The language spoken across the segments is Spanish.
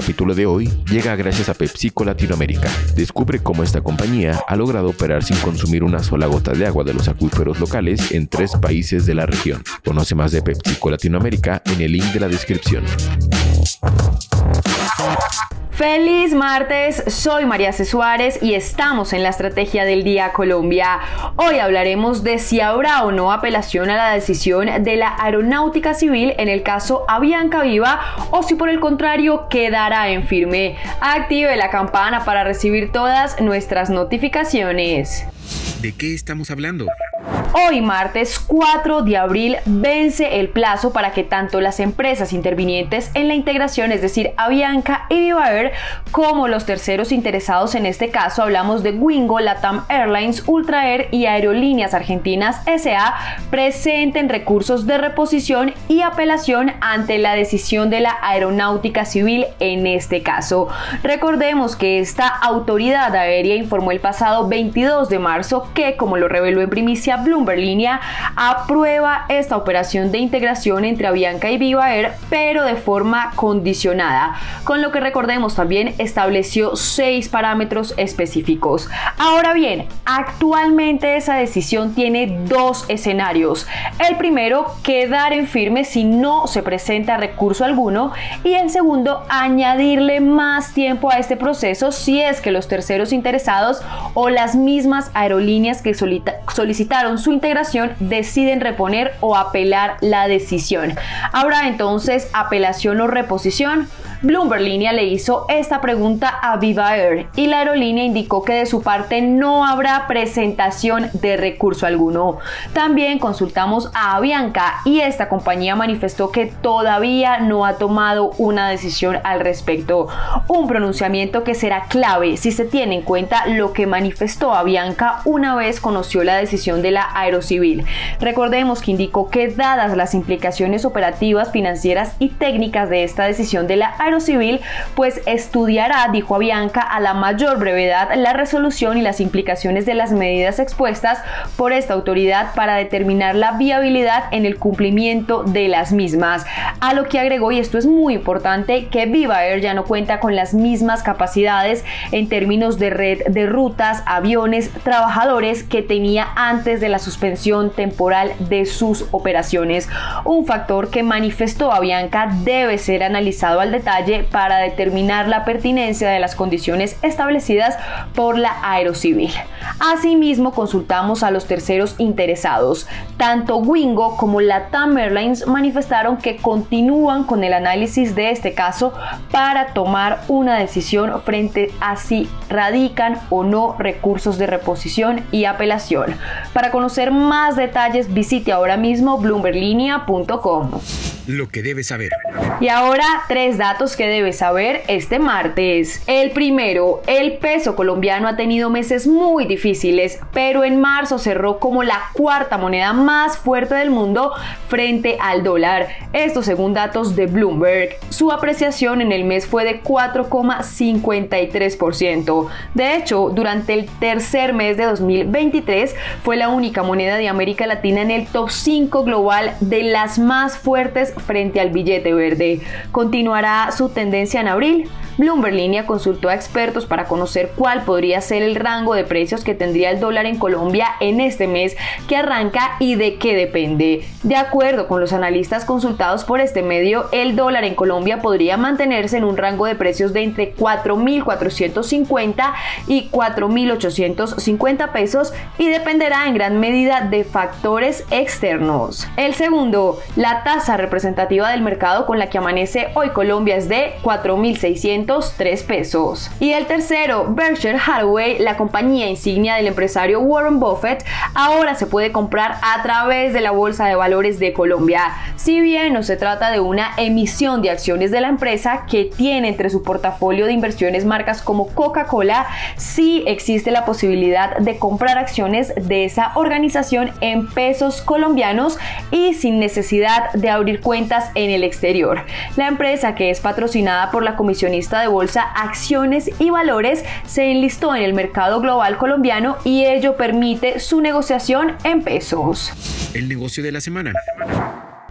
capítulo de hoy llega gracias a PepsiCo Latinoamérica. Descubre cómo esta compañía ha logrado operar sin consumir una sola gota de agua de los acuíferos locales en tres países de la región. Conoce más de PepsiCo Latinoamérica en el link de la descripción. Feliz martes, soy María C. Suárez y estamos en la Estrategia del Día Colombia. Hoy hablaremos de si habrá o no apelación a la decisión de la Aeronáutica Civil en el caso Avianca Viva o si por el contrario quedará en firme. Active la campana para recibir todas nuestras notificaciones. ¿De qué estamos hablando? Hoy martes 4 de abril vence el plazo para que tanto las empresas intervinientes en la integración, es decir, Avianca y Viva Air, como los terceros interesados en este caso, hablamos de Wingo, Latam Airlines, Ultra Air y Aerolíneas Argentinas SA, presenten recursos de reposición y apelación ante la decisión de la Aeronáutica Civil en este caso. Recordemos que esta autoridad aérea informó el pasado 22 de marzo que, como lo reveló en primicia Bloomberg Línea, aprueba esta operación de integración entre Avianca y Viva Air, pero de forma condicionada, con lo que recordemos también estableció seis parámetros específicos. Ahora bien, actualmente esa decisión tiene dos escenarios. El primero, quedar en firme si no se presenta recurso alguno y el segundo, añadirle más tiempo a este proceso si es que los terceros interesados o las mismas aerolíneas que solicitaron su integración deciden reponer o apelar la decisión. Habrá entonces apelación o reposición. Bloomberg Línea le hizo esta pregunta a Viva Air y la aerolínea indicó que de su parte no habrá presentación de recurso alguno. También consultamos a Avianca y esta compañía manifestó que todavía no ha tomado una decisión al respecto. Un pronunciamiento que será clave si se tiene en cuenta lo que manifestó Avianca una vez conoció la decisión de la Aerocivil. Recordemos que indicó que dadas las implicaciones operativas, financieras y técnicas de esta decisión de la Civil, pues estudiará, dijo Avianca, a la mayor brevedad la resolución y las implicaciones de las medidas expuestas por esta autoridad para determinar la viabilidad en el cumplimiento de las mismas. A lo que agregó, y esto es muy importante, que Viva Air ya no cuenta con las mismas capacidades en términos de red de rutas, aviones, trabajadores que tenía antes de la suspensión temporal de sus operaciones. Un factor que manifestó Avianca debe ser analizado al detalle para determinar la pertinencia de las condiciones establecidas por la Aerocivil. Asimismo, consultamos a los terceros interesados. Tanto Wingo como la Airlines manifestaron que continúan con el análisis de este caso para tomar una decisión frente a si radican o no recursos de reposición y apelación. Para conocer más detalles, visite ahora mismo bloomberlinia.com. Lo que debes saber. Y ahora tres datos que debes saber este martes. El primero, el peso colombiano ha tenido meses muy difíciles, pero en marzo cerró como la cuarta moneda más fuerte del mundo frente al dólar. Esto según datos de Bloomberg. Su apreciación en el mes fue de 4,53%. De hecho, durante el tercer mes de 2023 fue la única moneda de América Latina en el top 5 global de las más fuertes frente al billete verde. Continuará su tendencia en abril. Bloomberg Línea consultó a expertos para conocer cuál podría ser el rango de precios que tendría el dólar en Colombia en este mes que arranca y de qué depende. De acuerdo con los analistas consultados por este medio, el dólar en Colombia podría mantenerse en un rango de precios de entre 4.450 y 4.850 pesos y dependerá en gran medida de factores externos. El segundo, la tasa representativa del mercado con la que amanece hoy Colombia es de 4.600 3 pesos. Y el tercero, Berkshire Hathaway, la compañía insignia del empresario Warren Buffett, ahora se puede comprar a través de la Bolsa de Valores de Colombia. Si bien no se trata de una emisión de acciones de la empresa que tiene entre su portafolio de inversiones marcas como Coca-Cola, sí existe la posibilidad de comprar acciones de esa organización en pesos colombianos y sin necesidad de abrir cuentas en el exterior. La empresa que es patrocinada por la comisionista de bolsa Acciones y Valores se enlistó en el mercado global colombiano y ello permite su negociación en pesos. El negocio de la semana.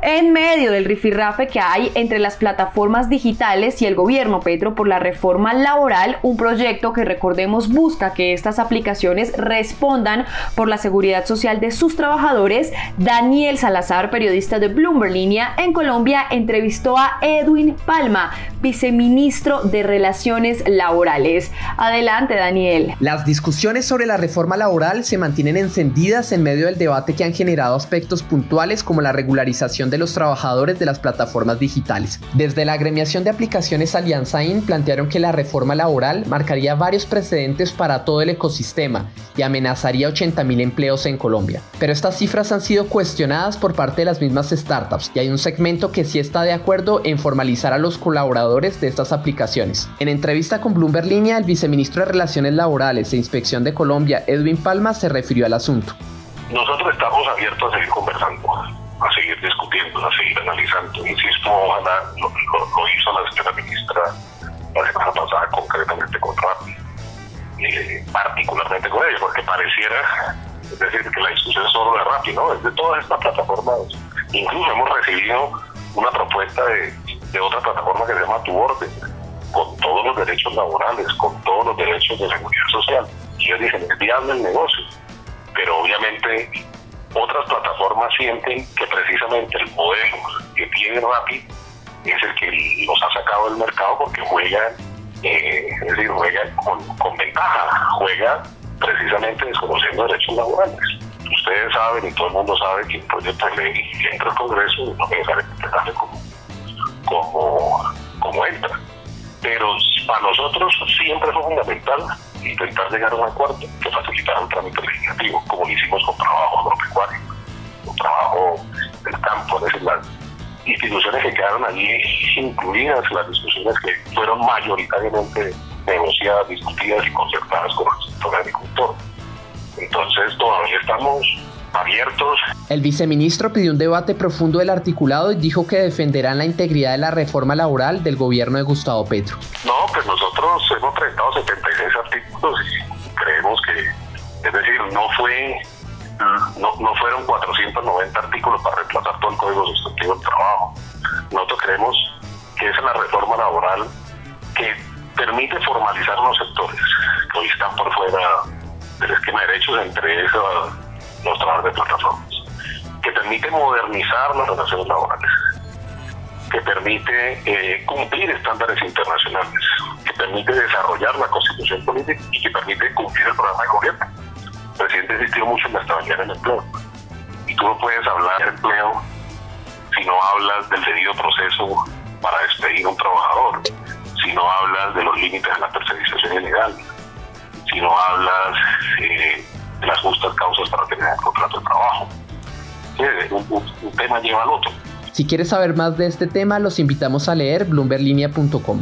En medio del rifirrafe que hay entre las plataformas digitales y el gobierno Petro por la reforma laboral, un proyecto que recordemos busca que estas aplicaciones respondan por la seguridad social de sus trabajadores, Daniel Salazar, periodista de Bloomberg Línea en Colombia, entrevistó a Edwin Palma, viceministro de Relaciones Laborales. Adelante, Daniel. Las discusiones sobre la reforma laboral se mantienen encendidas en medio del debate que han generado aspectos puntuales como la regularización de los trabajadores de las plataformas digitales. Desde la agremiación de aplicaciones Alianza IN plantearon que la reforma laboral marcaría varios precedentes para todo el ecosistema y amenazaría 80.000 empleos en Colombia. Pero estas cifras han sido cuestionadas por parte de las mismas startups y hay un segmento que sí está de acuerdo en formalizar a los colaboradores de estas aplicaciones. En entrevista con Bloomberg Línea, el viceministro de Relaciones Laborales e Inspección de Colombia, Edwin Palma, se refirió al asunto. Nosotros estamos abiertos a seguir conversando a seguir discutiendo, a seguir analizando. Insisto, ojalá lo, hizo la señora ministra la semana pasada concretamente con Rappi, eh, particularmente con ella, porque pareciera, es decir, que la discusión es solo de Rappi, ¿no? Es de todas estas plataformas. Incluso hemos recibido una propuesta de, de otra plataforma que se llama Tu Orden, con todos los derechos laborales, con todos los derechos de seguridad social. Y ellos dicen, es viable el negocio, pero obviamente otras plataformas sienten que precisamente el modelo que tiene Rappi es el que los ha sacado del mercado porque juegan, eh, es decir, juegan con, ventaja, juega precisamente desconociendo derechos laborales. Ustedes saben y todo el mundo sabe que un proyecto de ley entra al Congreso no necesariamente sale como, como, como entra. Pero para nosotros siempre fue fundamental intentar llegar a un acuerdo que facilitara un trámite legislativo, como lo hicimos con trabajo agropecuario, con trabajo del campo, es decir, las instituciones que quedaron allí incluidas, las discusiones que fueron mayoritariamente negociadas, discutidas y concertadas con el sector agricultor. Entonces todavía estamos abiertos. El viceministro pidió un debate profundo del articulado y dijo que defenderán la integridad de la reforma laboral del gobierno de Gustavo Petro. No, pues nosotros hemos presentado 76 artículos y creemos que, es decir, no fue no, no fueron 490 artículos para reemplazar todo el Código Sustantivo del Trabajo. Nosotros creemos que es la reforma laboral que permite formalizar unos sectores que hoy están por fuera del esquema de derechos, entre esos los trabajadores de plataformas, que permite modernizar las relaciones laborales, que permite eh, cumplir estándares internacionales, que permite desarrollar la constitución política y que permite cumplir el programa de gobierno. El presidente insistió mucho en la estabilidad del empleo. Y tú no puedes hablar de empleo si no hablas del debido proceso para despedir a un trabajador, si no hablas de los límites de la tercerización ilegal, si no hablas eh, las justas causas para tener el contrato de trabajo. Un, tema lleva al otro. Si quieres saber más de este tema, los invitamos a leer bloomberlinia.com.